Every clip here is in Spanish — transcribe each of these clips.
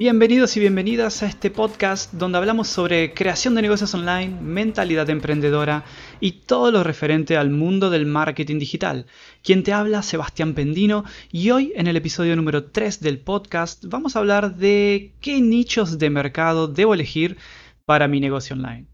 Bienvenidos y bienvenidas a este podcast donde hablamos sobre creación de negocios online, mentalidad emprendedora y todo lo referente al mundo del marketing digital. Quien te habla, Sebastián Pendino, y hoy en el episodio número 3 del podcast vamos a hablar de qué nichos de mercado debo elegir para mi negocio online.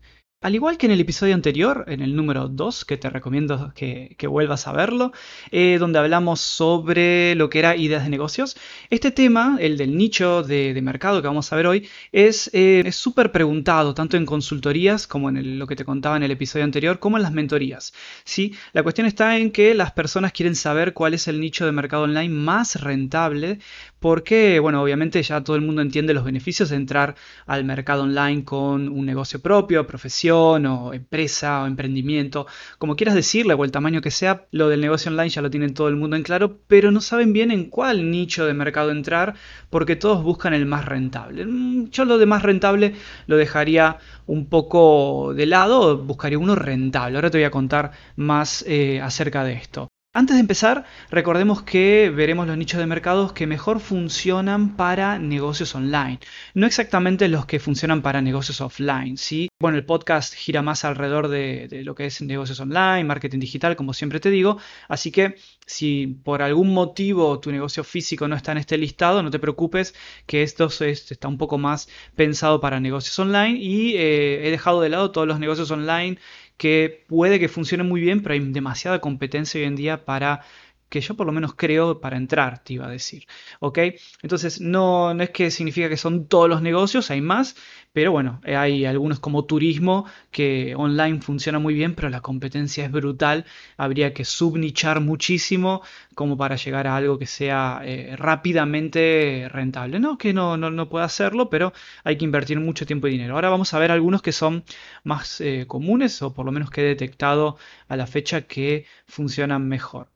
Al igual que en el episodio anterior, en el número 2, que te recomiendo que, vuelvas a verlo, eh, donde hablamos sobre lo que era ideas de negocios, este tema, el del nicho de, mercado que vamos a ver hoy, es eh, súper preguntado, tanto en consultorías como en lo que te contaba en el episodio anterior, como en las mentorías. ¿sí? La cuestión está en que las personas quieren saber cuál es el nicho de mercado online más rentable, porque, bueno, obviamente ya todo el mundo entiende los beneficios de entrar al mercado online con un negocio propio, profesión, o empresa o emprendimiento, como quieras decirle o el tamaño que sea, lo del negocio online ya lo tienen todo el mundo en claro, pero no saben bien en cuál nicho de mercado entrar porque todos buscan el más rentable. Mm, yo lo de más rentable lo dejaría un poco de lado, buscaría uno rentable. Ahora te voy a contar más eh, acerca de esto. Antes de empezar, recordemos que veremos los nichos de mercados que mejor funcionan para negocios online, no exactamente los que funcionan para negocios offline. ¿sí? Bueno, el podcast gira más alrededor de, lo que es negocios online, marketing digital, como siempre te digo, así que si por algún motivo tu negocio físico no está en este listado, no te preocupes que esto está un poco más pensado para negocios online y eh, he dejado de lado todos los negocios online que puede que funcione muy bien, pero hay demasiada competencia hoy en día para que yo por lo menos creo para entrar, te iba a decir. ¿Ok? Entonces, no, no es que significa que son todos los negocios, hay más, pero bueno, hay algunos como turismo que online funciona muy bien, pero la competencia es brutal. Habría que subnichar muchísimo como para llegar a algo que sea eh, rápidamente rentable. No que no, no, no, pueda hacerlo, pero hay que invertir mucho tiempo y dinero. Ahora vamos a ver algunos que son más eh, comunes o por lo menos que he detectado a la fecha que funcionan mejor.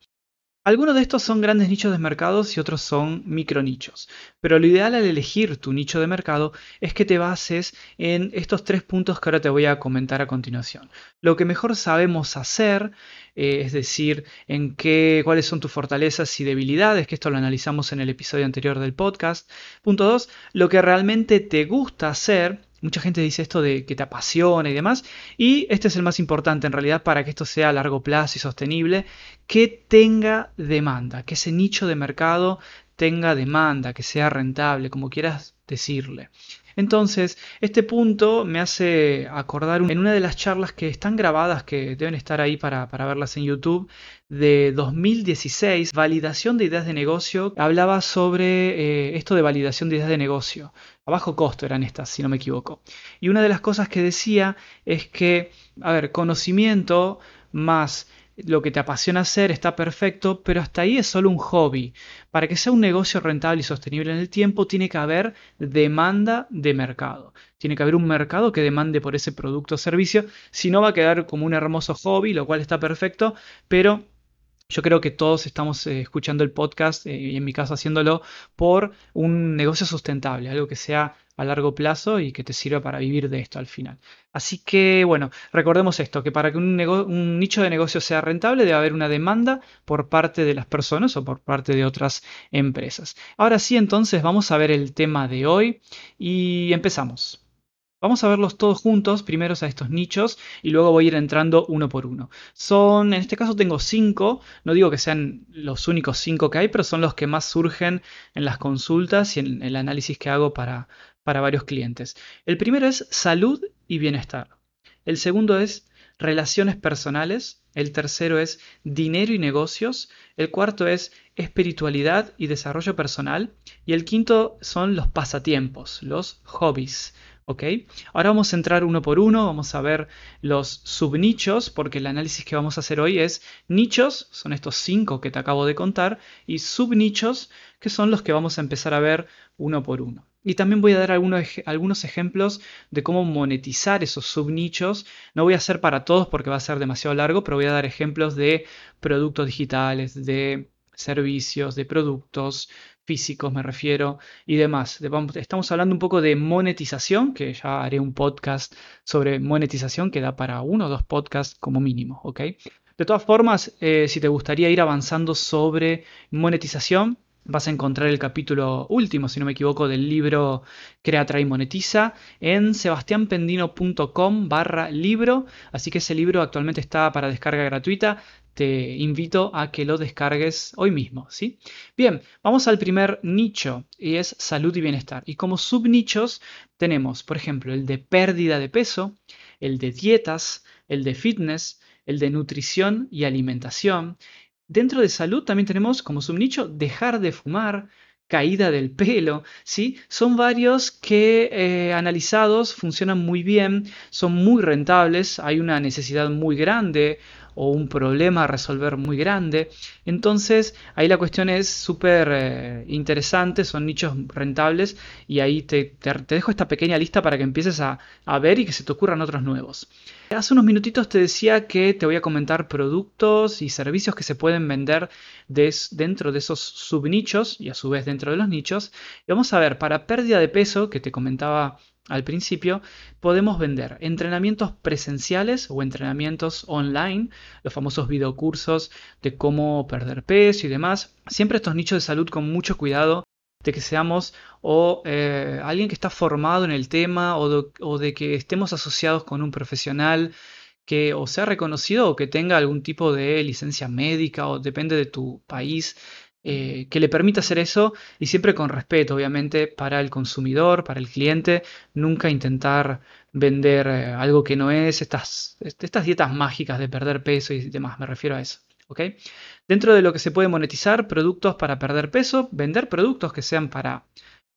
Algunos de estos son grandes nichos de mercados y otros son micronichos, pero lo ideal al elegir tu nicho de mercado es que te bases en estos tres puntos que ahora te voy a comentar a continuación. Lo que mejor sabemos hacer, eh, es decir, en qué, cuáles son tus fortalezas y debilidades, que esto lo analizamos en el episodio anterior del podcast. Punto 2, lo que realmente te gusta hacer Mucha gente dice esto de que te apasiona y demás. Y este es el más importante en realidad para que esto sea a largo plazo y sostenible, que tenga demanda, que ese nicho de mercado tenga demanda, que sea rentable, como quieras decirle. Entonces, este punto me hace acordar en una de las charlas que están grabadas, que deben estar ahí para, verlas en YouTube, de 2016, validación de ideas de negocio, hablaba sobre eh, esto de validación de ideas de negocio. A bajo costo eran estas, si no me equivoco. Y una de las cosas que decía es que, a ver, conocimiento más lo que te apasiona hacer está perfecto, pero hasta ahí es solo un hobby. Para que sea un negocio rentable y sostenible en el tiempo, tiene que haber demanda de mercado. Tiene que haber un mercado que demande por ese producto o servicio. Si no, va a quedar como un hermoso hobby, lo cual está perfecto, pero yo creo que todos estamos eh, escuchando el podcast eh, y en mi caso haciéndolo por un negocio sustentable, algo que sea a largo plazo y que te sirva para vivir de esto al final. Así que bueno, recordemos esto, que para que un, un, nicho de negocio sea rentable debe haber una demanda por parte de las personas o por parte de otras empresas. Ahora sí, entonces vamos a ver el tema de hoy y empezamos. Vamos a verlos todos juntos, primero a estos nichos y luego voy a ir entrando uno por uno. Son, en este caso tengo cinco, no digo que sean los únicos cinco que hay, pero son los que más surgen en las consultas y en el análisis que hago para, para varios clientes. El primero es salud y bienestar. El segundo es relaciones personales. El tercero es dinero y negocios. El cuarto es espiritualidad y desarrollo personal. Y el quinto son los pasatiempos, los hobbies. Ahora vamos a entrar uno por uno, vamos a ver los subnichos, porque el análisis que vamos a hacer hoy es nichos, son estos cinco que te acabo de contar, y subnichos, que son los que vamos a empezar a ver uno por uno. Y también voy a dar algunos, algunos ejemplos de cómo monetizar esos subnichos. No voy a hacer para todos porque va a ser demasiado largo, pero voy a dar ejemplos de productos digitales, de servicios, de productos, físicos me refiero y demás. Estamos hablando un poco de monetización, que ya haré un podcast sobre monetización que da para uno o dos podcasts como mínimo, ¿ok? De todas formas, eh, si te gustaría ir avanzando sobre monetización, vas a encontrar el capítulo último, si no me equivoco, del libro Crea, Trae y Monetiza en sebastianpendino.com barra libro. Así que ese libro actualmente está para descarga gratuita. Te invito a que lo descargues hoy mismo, ¿sí? Bien, vamos al primer nicho y es salud y bienestar. Y como subnichos tenemos, por ejemplo, el de pérdida de peso, el de dietas, el de fitness, el de nutrición y alimentación, Dentro de salud también tenemos como subnicho dejar de fumar, caída del pelo, ¿sí? Son varios que eh, analizados funcionan muy bien, son muy rentables, hay una necesidad muy grande o un problema a resolver muy grande. Entonces ahí la cuestión es súper eh, interesante, son nichos rentables y ahí te, dejo esta pequeña lista para que empieces a, a ver y que se te ocurran otros nuevos. Hace unos minutitos te decía que te voy a comentar productos y servicios que se pueden vender dentro de esos subnichos y a su vez dentro de los nichos. Y vamos a ver, para pérdida de peso, que te comentaba al principio, podemos vender entrenamientos presenciales o entrenamientos online, los famosos videocursos de cómo perder peso y demás. Siempre estos nichos de salud con mucho cuidado de que seamos o eh, alguien que está formado en el tema o de, que estemos asociados con un profesional que o sea reconocido o que tenga algún tipo de licencia médica o depende de tu país eh, que le permita hacer eso y siempre con respeto, obviamente, para el consumidor, para el cliente, nunca intentar vender eh, algo que no es, estas, estas dietas mágicas de perder peso y demás, me refiero a eso. Dentro de lo que se puede monetizar, productos para perder peso, vender productos que sean para,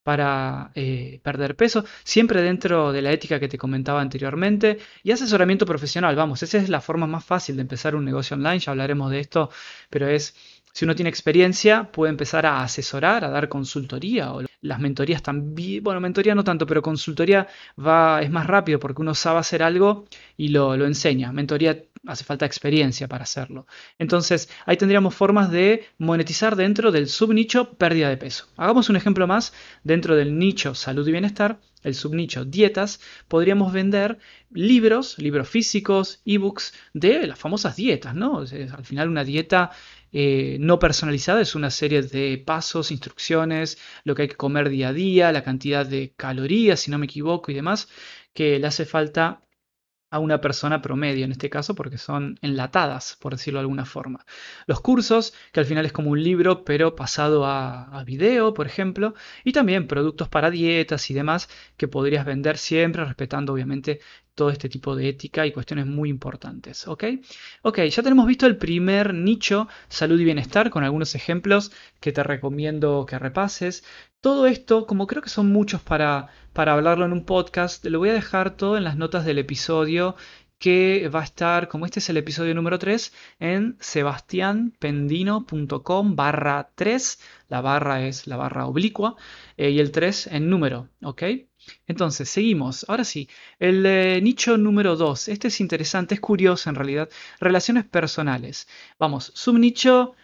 para eh, perder peso, siempre dentro de la ética que te comentaba anteriormente, y asesoramiento profesional, vamos, esa es la forma más fácil de empezar un negocio online, ya hablaremos de esto, pero es si uno tiene experiencia, puede empezar a asesorar, a dar consultoría. O las mentorías también, bueno, mentoría no tanto, pero consultoría va, es más rápido porque uno sabe hacer algo y lo, lo enseña. Mentoría hace falta experiencia para hacerlo. Entonces, ahí tendríamos formas de monetizar dentro del subnicho pérdida de peso. Hagamos un ejemplo más dentro del nicho salud y bienestar el subnicho dietas, podríamos vender libros, libros físicos, ebooks de las famosas dietas, ¿no? al final una dieta eh, no personalizada es una serie de pasos, instrucciones, lo que hay que comer día a día, la cantidad de calorías, si no me equivoco, y demás, que le hace falta a una persona promedio en este caso porque son enlatadas, por decirlo de alguna forma. Los cursos, que al final es como un libro pero pasado a, a, video, por ejemplo, y también productos para dietas y demás que podrías vender siempre respetando obviamente todo este tipo de ética y cuestiones muy importantes. ¿Ok? Ok, ya tenemos visto el primer nicho, salud y bienestar, con algunos ejemplos que te recomiendo que repases. Todo esto, como creo que son muchos para, para hablarlo en un podcast, lo voy a dejar todo en las notas del episodio que va a estar, como este es el episodio número 3, en sebastianpendino.com barra 3. La barra es la barra oblicua eh, y el 3 en número, ¿ok? Entonces, seguimos. Ahora sí, el eh, nicho número 2. Este es interesante, es curioso en realidad. Relaciones personales. Vamos, subnicho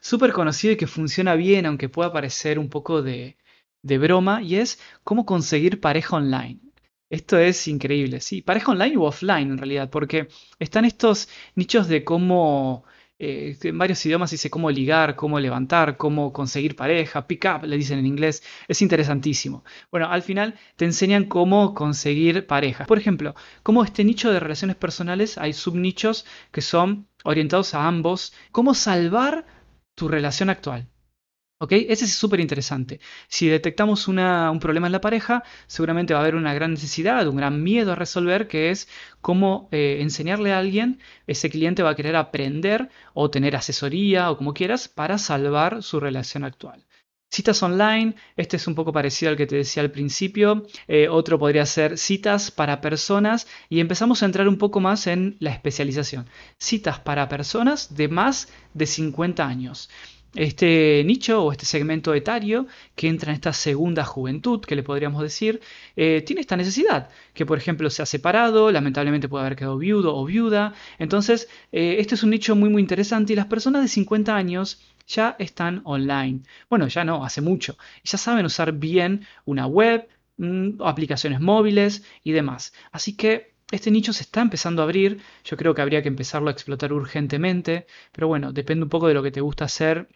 súper conocido y que funciona bien, aunque pueda parecer un poco de, de broma, y es cómo conseguir pareja online. Esto es increíble, sí, pareja online u offline en realidad, porque están estos nichos de cómo eh, en varios idiomas dice cómo ligar, cómo levantar, cómo conseguir pareja, pick up, le dicen en inglés. Es interesantísimo. Bueno, al final te enseñan cómo conseguir pareja. Por ejemplo, como este nicho de relaciones personales hay subnichos que son orientados a ambos. Cómo salvar tu relación actual. ¿Ok? Ese es súper interesante. Si detectamos un problema en la pareja, seguramente va a haber una gran necesidad, un gran miedo a resolver, que es cómo eh, enseñarle a alguien, ese cliente va a querer aprender o tener asesoría o como quieras para salvar su relación actual. Citas online, este es un poco parecido al que te decía al principio, eh, otro podría ser citas para personas y empezamos a entrar un poco más en la especialización. Citas para personas de más de 50 años este nicho o este segmento etario que entra en esta segunda juventud, que le podríamos decir, eh, tiene esta necesidad, que por ejemplo se ha separado, lamentablemente puede haber quedado viudo o viuda. Entonces, eh, este es un nicho muy muy interesante y las personas de 50 años ya están online. Bueno, ya no, hace mucho. Ya saben usar bien una web, mm, aplicaciones móviles y demás. Así que este nicho se está empezando a abrir, yo creo que habría que empezarlo a explotar urgentemente, pero bueno, depende un poco de lo que te gusta hacer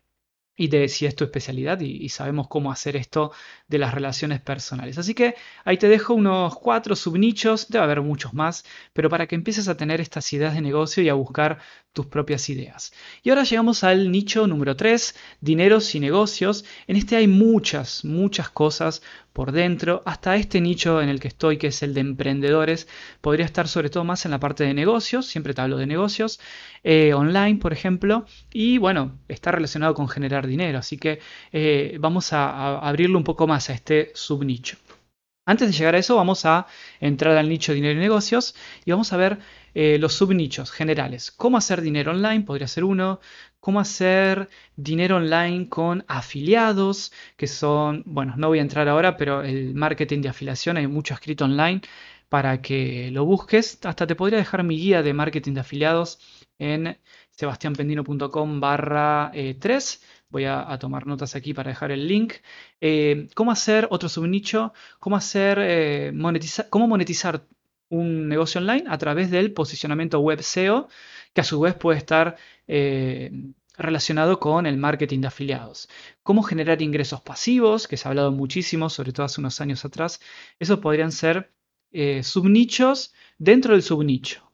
y de si es tu especialidad y, sabemos cómo hacer esto de las relaciones personales. Así que ahí te dejo unos cuatro subnichos, debe haber muchos más, pero para que empieces a tener estas ideas de negocio y a buscar tus propias ideas. Y ahora llegamos al nicho número 3, dineros y negocios. En este hay muchas, muchas cosas por dentro, hasta este nicho en el que estoy, que es el de emprendedores, podría estar sobre todo más en la parte de negocios, siempre te hablo de negocios, eh, online, por ejemplo, y bueno, está relacionado con generar dinero, así que eh, vamos a, abrirlo un poco más a este subnicho. Antes de llegar a eso, vamos a entrar al nicho dinero y negocios y vamos a ver eh, los subnichos generales. Cómo hacer dinero online, podría ser uno. Cómo hacer dinero online con afiliados, que son, bueno, no voy a entrar ahora, pero el marketing de afiliación, hay mucho escrito online para que lo busques. Hasta te podría dejar mi guía de marketing de afiliados en sebastianpendino.com barra 3. Eh, voy a, tomar notas aquí para dejar el link. Eh, ¿Cómo hacer otro subnicho? ¿Cómo hacer monetizar, cómo monetizar un negocio online a través del posicionamiento web SEO, que a su vez puede estar relacionado con el marketing de afiliados. Cómo generar ingresos pasivos, que se ha hablado muchísimo, sobre todo hace unos años atrás. Esos podrían ser subnichos dentro del subnicho.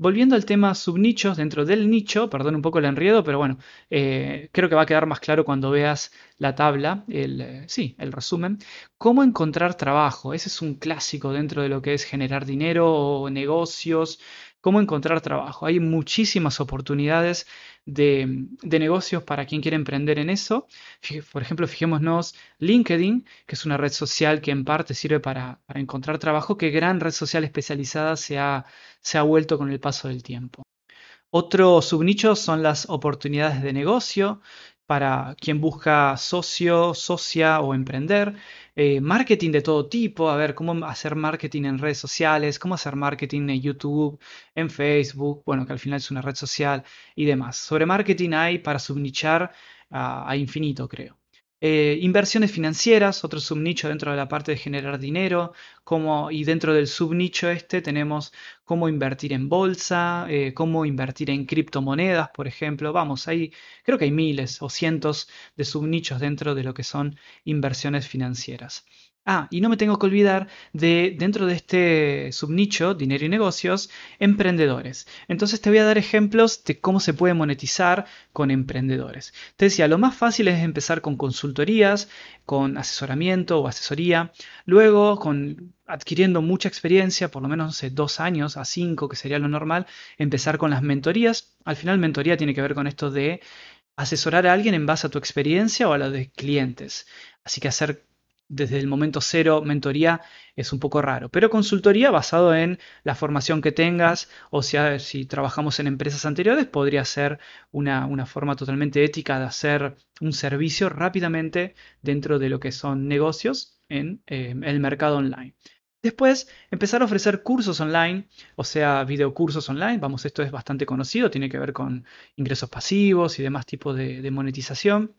Volviendo al tema subnichos dentro del nicho, perdón un poco el enredo, pero bueno, eh, creo que va a quedar más claro cuando veas la tabla, el, eh, sí, el resumen. ¿Cómo encontrar trabajo? Ese es un clásico dentro de lo que es generar dinero o negocios cómo encontrar trabajo. Hay muchísimas oportunidades de, negocios para quien quiere emprender en eso. Por ejemplo, fijémonos LinkedIn, que es una red social que en parte sirve para, encontrar trabajo, qué gran red social especializada se ha, se ha vuelto con el paso del tiempo. Otro subnicho son las oportunidades de negocio para quien busca socio, socia o emprender. Eh, marketing de todo tipo, a ver, cómo hacer marketing en redes sociales, cómo hacer marketing en YouTube, en Facebook, bueno, que al final es una red social y demás. Sobre marketing hay para subnichar a infinito, creo. Eh, inversiones financieras, otro subnicho dentro de la parte de generar dinero, como, y dentro del subnicho este tenemos cómo invertir en bolsa, eh, cómo invertir en criptomonedas, por ejemplo. Vamos, ahí creo que hay miles o cientos de subnichos dentro de lo que son inversiones financieras. Ah, y no me tengo que olvidar de, dentro de este subnicho, dinero y negocios, emprendedores. Entonces te voy a dar ejemplos de cómo se puede monetizar con emprendedores. Te decía, lo más fácil es empezar con consultorías, con asesoramiento o asesoría, luego con adquiriendo mucha experiencia, por lo menos dos años a cinco, que sería lo normal, empezar con las mentorías. Al final mentoría tiene que ver con esto de asesorar a alguien en base a tu experiencia o a la de clientes. Así que hacer desde el momento cero mentoría es un poco raro, pero consultoría basado en la formación que tengas o sea, si trabajamos en empresas anteriores podría ser una, forma totalmente ética de hacer un servicio rápidamente dentro de lo que son negocios en eh, el mercado online. Después, empezar a ofrecer cursos online, o sea, videocursos online. Vamos, esto es bastante conocido, tiene que ver con ingresos pasivos y demás tipos de monetización.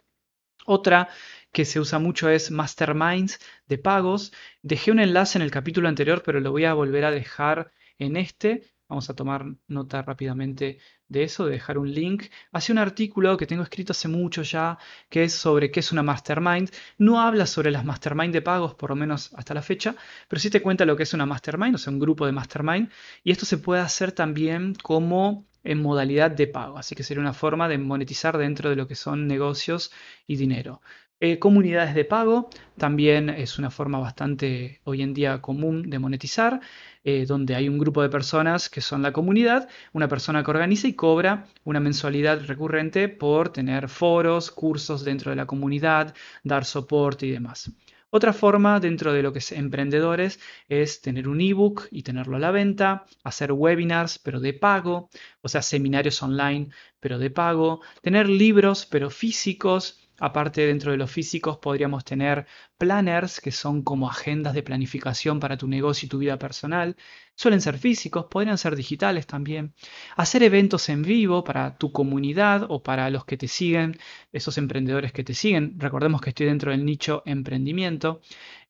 Otra que se usa mucho es Masterminds de pagos. Dejé un enlace en el capítulo anterior, pero lo voy a volver a dejar en este. Vamos a tomar nota rápidamente de eso, de dejar un link hacia un artículo que tengo escrito hace mucho ya, que es sobre qué es una mastermind. No habla sobre las mastermind de pagos, por lo menos hasta la fecha, pero sí te cuenta lo que es una mastermind, o sea, un grupo de mastermind. Y esto se puede hacer también como en modalidad de pago, así que sería una forma de monetizar dentro de lo que son negocios y dinero. Eh, comunidades de pago también es una forma bastante hoy en día común de monetizar, eh, donde hay un grupo de personas que son la comunidad, una persona que organiza y cobra una mensualidad recurrente por tener foros, cursos dentro de la comunidad, dar soporte y demás. Otra forma dentro de lo que es emprendedores es tener un ebook y tenerlo a la venta, hacer webinars pero de pago, o sea, seminarios online pero de pago, tener libros pero físicos, Aparte, dentro de los físicos podríamos tener planners, que son como agendas de planificación para tu negocio y tu vida personal. Suelen ser físicos, podrían ser digitales también. Hacer eventos en vivo para tu comunidad o para los que te siguen, esos emprendedores que te siguen. Recordemos que estoy dentro del nicho emprendimiento.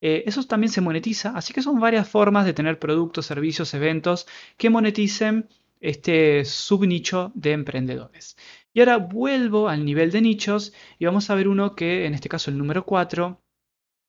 Eh, eso también se monetiza, así que son varias formas de tener productos, servicios, eventos que moneticen este subnicho de emprendedores. Y ahora vuelvo al nivel de nichos y vamos a ver uno que, en este caso el número 4,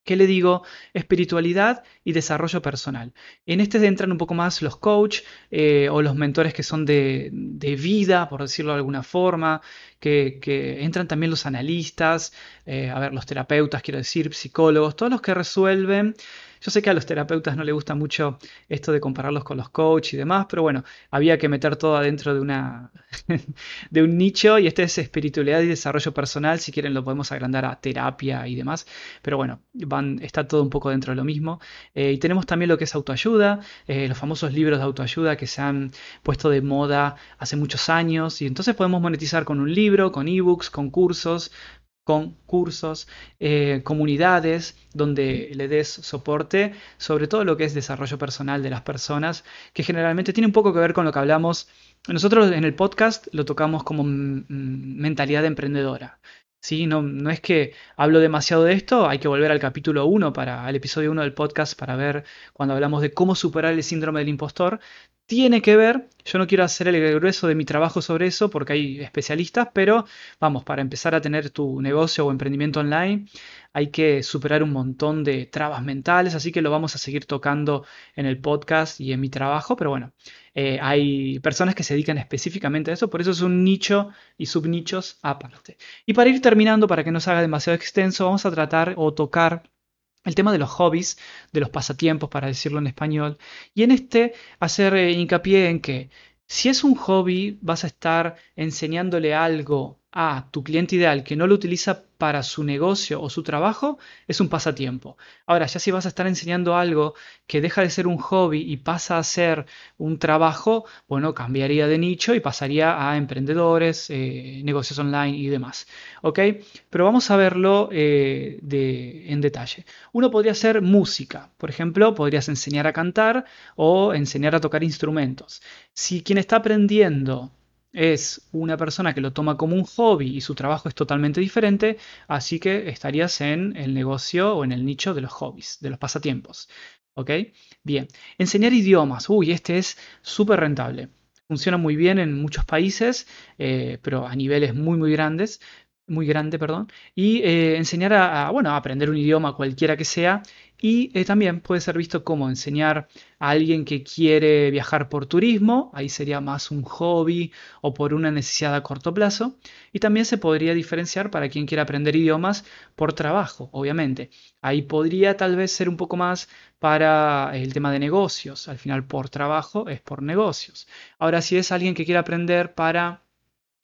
¿Qué le digo? Espiritualidad y desarrollo personal. En este entran un poco más los coach eh, o los mentores que son de, vida, por decirlo de alguna forma, que, entran también los analistas, eh, a ver, los terapeutas, quiero decir, psicólogos, todos los que resuelven yo sé que a los terapeutas no les gusta mucho esto de compararlos con los coaches y demás, pero bueno, había que meter todo adentro de, una de un nicho y este es espiritualidad y desarrollo personal. Si quieren lo podemos agrandar a terapia y demás, pero bueno, van, está todo un poco dentro de lo mismo. Eh, y tenemos también lo que es autoayuda, eh, los famosos libros de autoayuda que se han puesto de moda hace muchos años y entonces podemos monetizar con un libro, con ebooks, con cursos, con cursos, eh, comunidades donde le des soporte sobre todo lo que es desarrollo personal de las personas, que generalmente tiene un poco que ver con lo que hablamos. Nosotros en el podcast lo tocamos como mentalidad emprendedora. ¿sí? No, no, es que hablo demasiado de esto, hay que volver al capítulo 1, para, al episodio 1 del podcast para ver cuando hablamos de cómo superar el síndrome del impostor tiene que ver, yo no quiero hacer el grueso de mi trabajo sobre eso porque hay especialistas, pero vamos, para empezar a tener tu negocio o emprendimiento online hay que superar un montón de trabas mentales, así que lo vamos a seguir tocando en el podcast y en mi trabajo, pero bueno, eh, hay personas que se dedican específicamente a eso, por eso es un nicho y subnichos aparte. Y para ir terminando, para que no se haga demasiado extenso, vamos a tratar o tocar el tema de los hobbies, de los pasatiempos, para decirlo en español, y en este hacer eh, hincapié en que si es un hobby, vas a estar enseñándole algo a tu cliente ideal que no lo utiliza para su negocio o su trabajo, es un pasatiempo. Ahora, ya si vas a estar enseñando algo que deja de ser un hobby y pasa a ser un trabajo, bueno, cambiaría de nicho y pasaría a emprendedores, eh, negocios online y demás. ¿Ok? Pero vamos a verlo eh, en detalle. Uno podría ser música. Por ejemplo, podrías enseñar a cantar o enseñar a tocar instrumentos. Si quien está aprendiendo es una persona que lo toma como un hobby y su trabajo es totalmente diferente, así que estarías en el negocio o en el nicho de los hobbies, de los pasatiempos. ¿Ok? Bien, enseñar idiomas. Uy, este es súper rentable. Funciona muy bien en muchos países, eh, pero a niveles muy, muy grandes muy grande, perdón, y eh, enseñar a, bueno, a aprender un idioma cualquiera que sea y eh, también puede ser visto como enseñar a alguien que quiere viajar por turismo, ahí sería más un hobby o por una necesidad a corto plazo. Y también se podría diferenciar para quien quiera aprender idiomas por trabajo, obviamente. Ahí podría tal vez ser un poco más para el tema de negocios. Al final por trabajo es por negocios. Ahora si es alguien que quiere aprender para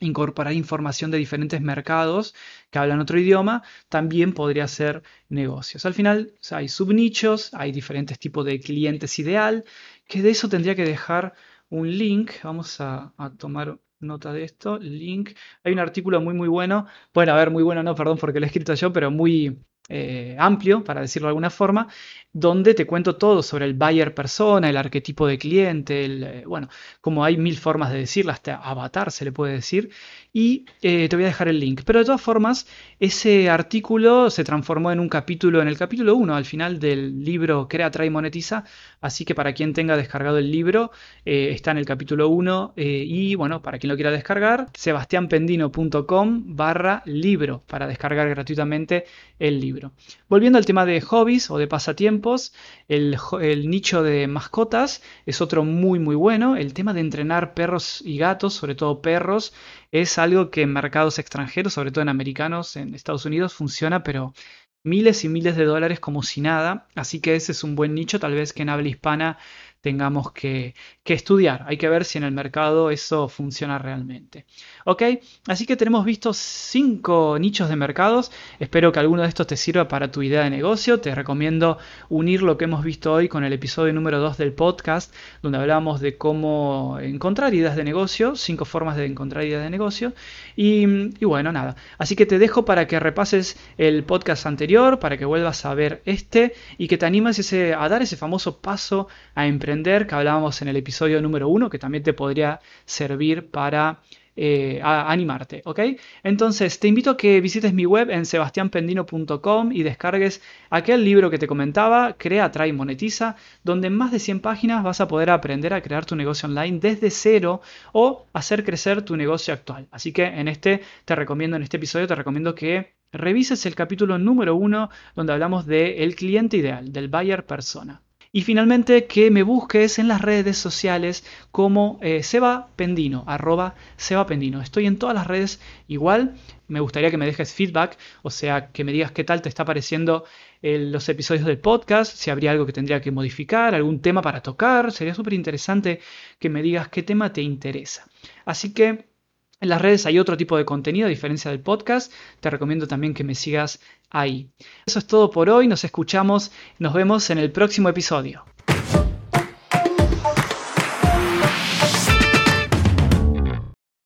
incorporar información de diferentes mercados que hablan otro idioma, también podría ser negocios. Al final hay subnichos, hay diferentes tipos de clientes ideal, que de eso tendría que dejar un link. Vamos a, a tomar nota de esto, link. Hay un artículo muy muy bueno, bueno, a ver, muy bueno no, perdón porque lo he escrito yo, pero muy eh, amplio, para decirlo de alguna forma, donde te cuento todo sobre el buyer persona, el arquetipo de cliente, eh, bueno, como hay mil formas de decirlo, hasta avatar se le puede decir, y eh, te voy a dejar el link. Pero de todas formas, ese artículo se transformó en un capítulo, en el capítulo 1, al final del libro Crea, Trae Monetiza, así que para quien tenga descargado el libro, está en el capítulo 1, y bueno, para quien lo quiera descargar, sebastianpendino.com barra libro, para descargar gratuitamente el libro. Volviendo al tema de hobbies o de pasatiempos, el, nicho de mascotas es otro muy muy bueno. El tema de entrenar perros y gatos, sobre todo perros, es algo que en mercados extranjeros, sobre todo en americanos, en Estados Unidos, funciona, pero miles y miles de dólares como si nada. Así que ese es un buen nicho, tal vez que en habla hispana tengamos que, estudiar. Hay que ver si en el mercado eso funciona realmente. ¿Ok? Así que tenemos visto cinco nichos de mercados. Espero que alguno de estos te sirva para tu idea de negocio. Te recomiendo unir lo que hemos visto hoy con el episodio número 2 del podcast, donde hablamos de cómo encontrar ideas de negocio, cinco formas de encontrar ideas de negocio. Y, y bueno, nada. Así que te dejo para que repases el podcast anterior, para que vuelvas a ver este y que te animes ese, a dar ese famoso paso a emprender que hablábamos en el episodio número uno, que también te podría servir para eh, animarte, ¿ok? Entonces te invito a que visites mi web en sebastianpendino.com y descargues aquel libro que te comentaba, Crea, Trae y Monetiza, donde en más de 100 páginas vas a poder aprender a crear tu negocio online desde cero o hacer crecer tu negocio actual. Así que en este te recomiendo, en este episodio te recomiendo que revises el capítulo número uno donde hablamos del cliente ideal, del buyer persona. Y finalmente que me busques en las redes sociales como eh, Seba Pendino, arroba Seba Pendino. Estoy en todas las redes igual. Me gustaría que me dejes feedback, o sea, que me digas qué tal te está pareciendo eh, los episodios del podcast, si habría algo que tendría que modificar, algún tema para tocar. Sería súper interesante que me digas qué tema te interesa. Así que en las redes hay otro tipo de contenido a diferencia del podcast. Te recomiendo también que me sigas ahí. Eso es todo por hoy. Nos escuchamos. Nos vemos en el próximo episodio.